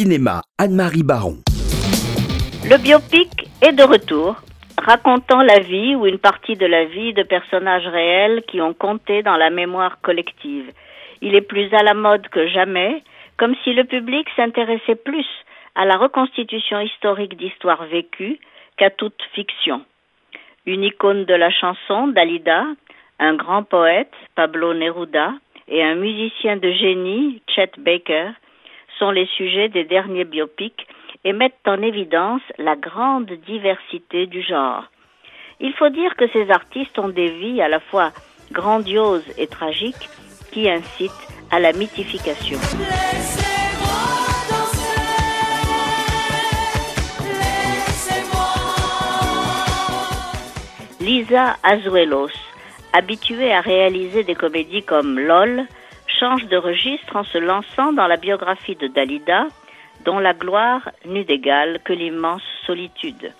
Cinéma, Anne-Marie Baron. Le biopic est de retour, racontant la vie ou une partie de la vie de personnages réels qui ont compté dans la mémoire collective. Il est plus à la mode que jamais, comme si le public s'intéressait plus à la reconstitution historique d'histoires vécues qu'à toute fiction. Une icône de la chanson, Dalida, un grand poète, Pablo Neruda, et un musicien de génie, Chet Baker, sont les sujets des derniers biopics et mettent en évidence la grande diversité du genre. Il faut dire que ces artistes ont des vies à la fois grandioses et tragiques qui incitent à la mythification. Lisa Azuelos, habituée à réaliser des comédies comme LOL, change de registre en se lançant dans la biographie de Dalida, dont la gloire n'eut d'égal que l'immense solitude.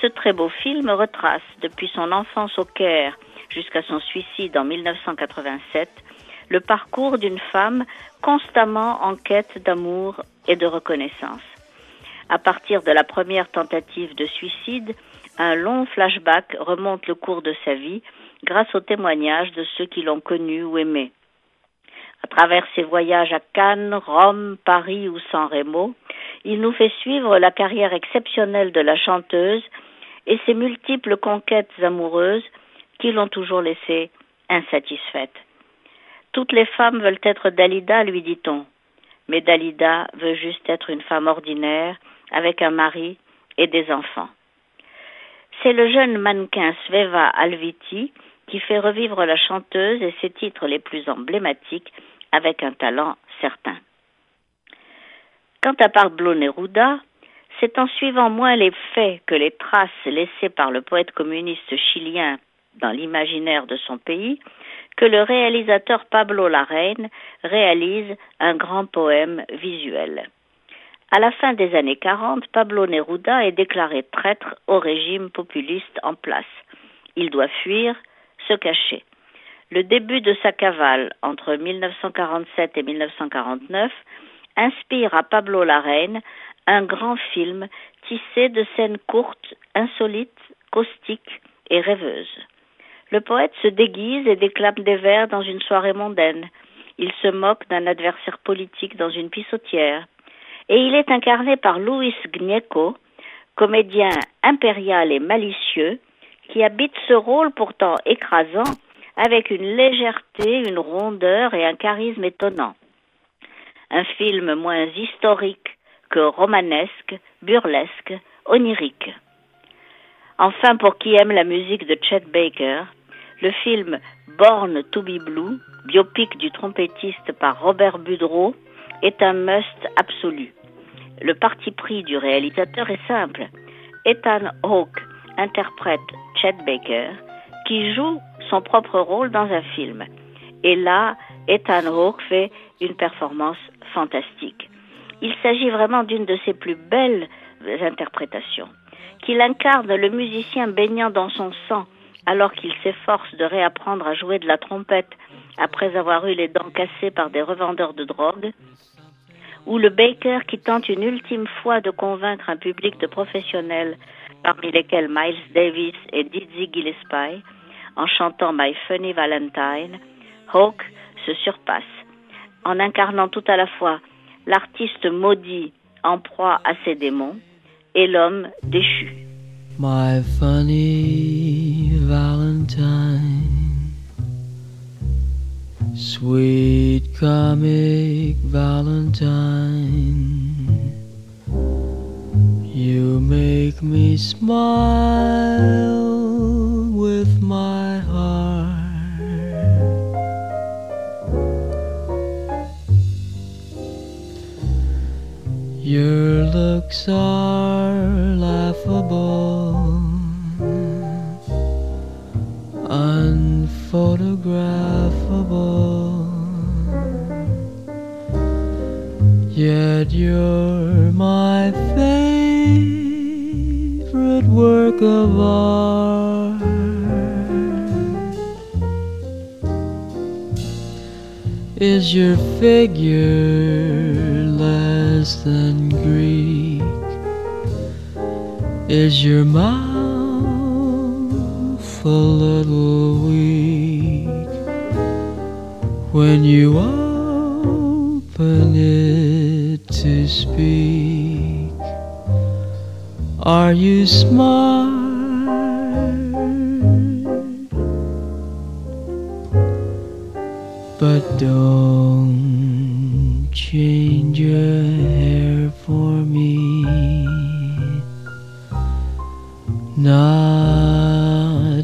Ce très beau film retrace, depuis son enfance au Caire jusqu'à son suicide en 1987, le parcours d'une femme constamment en quête d'amour et de reconnaissance. À partir de la première tentative de suicide, un long flashback remonte le cours de sa vie grâce aux témoignages de ceux qui l'ont connue ou aimée. À travers ses voyages à Cannes, Rome, Paris ou San Remo, il nous fait suivre la carrière exceptionnelle de la chanteuse et ses multiples conquêtes amoureuses qui l'ont toujours laissée insatisfaite. Toutes les femmes veulent être Dalida, lui dit-on, mais Dalida veut juste être une femme ordinaire avec un mari et des enfants. C'est le jeune mannequin Sveva Alviti qui fait revivre la chanteuse et ses titres les plus emblématiques avec un talent certain. Quant à Pablo Neruda, c'est en suivant moins les faits que les traces laissées par le poète communiste chilien dans l'imaginaire de son pays que le réalisateur Pablo Larraine réalise un grand poème visuel. À la fin des années 40, Pablo Neruda est déclaré traître au régime populiste en place. Il doit fuir, se cacher. Le début de sa cavale entre 1947 et 1949 inspire à Pablo Larraine un grand film tissé de scènes courtes, insolites, caustiques et rêveuses. Le poète se déguise et déclame des vers dans une soirée mondaine. Il se moque d'un adversaire politique dans une pissotière et il est incarné par Luis Gnecco, comédien impérial et malicieux, qui habite ce rôle pourtant écrasant avec une légèreté, une rondeur et un charisme étonnant. Un film moins historique que romanesque, burlesque, onirique. Enfin, pour qui aime la musique de Chet Baker, le film Born to be Blue, biopic du trompettiste par Robert Budreau, est un must absolu. Le parti pris du réalisateur est simple. Ethan Hawke interprète Chet Baker, qui joue son propre rôle dans un film. Et là, Ethan Hawke fait une performance fantastique. Il s'agit vraiment d'une de ses plus belles interprétations, qu'il incarne le musicien baignant dans son sang alors qu'il s'efforce de réapprendre à jouer de la trompette après avoir eu les dents cassées par des revendeurs de drogue, ou le Baker qui tente une ultime fois de convaincre un public de professionnels, parmi lesquels Miles Davis et Dizzy Gillespie, en chantant My Funny Valentine, Hawke se surpasse, en incarnant tout à la fois l'artiste maudit en proie à ses démons et l'homme déchu. My funny Valentine Sweet comic Valentine, you make me smile looks are laughable, unphotographable. Yet you're my favorite work of art. Is your figure less than Is your mouth a little weak when you open it to speak? Are you smart? But don't change your hair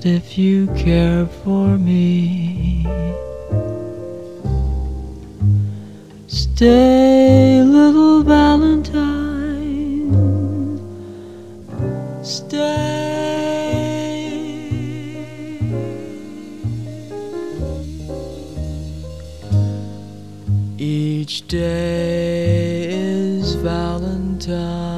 If you care for me. Stay, little Valentine. Stay. Each day is Valentine.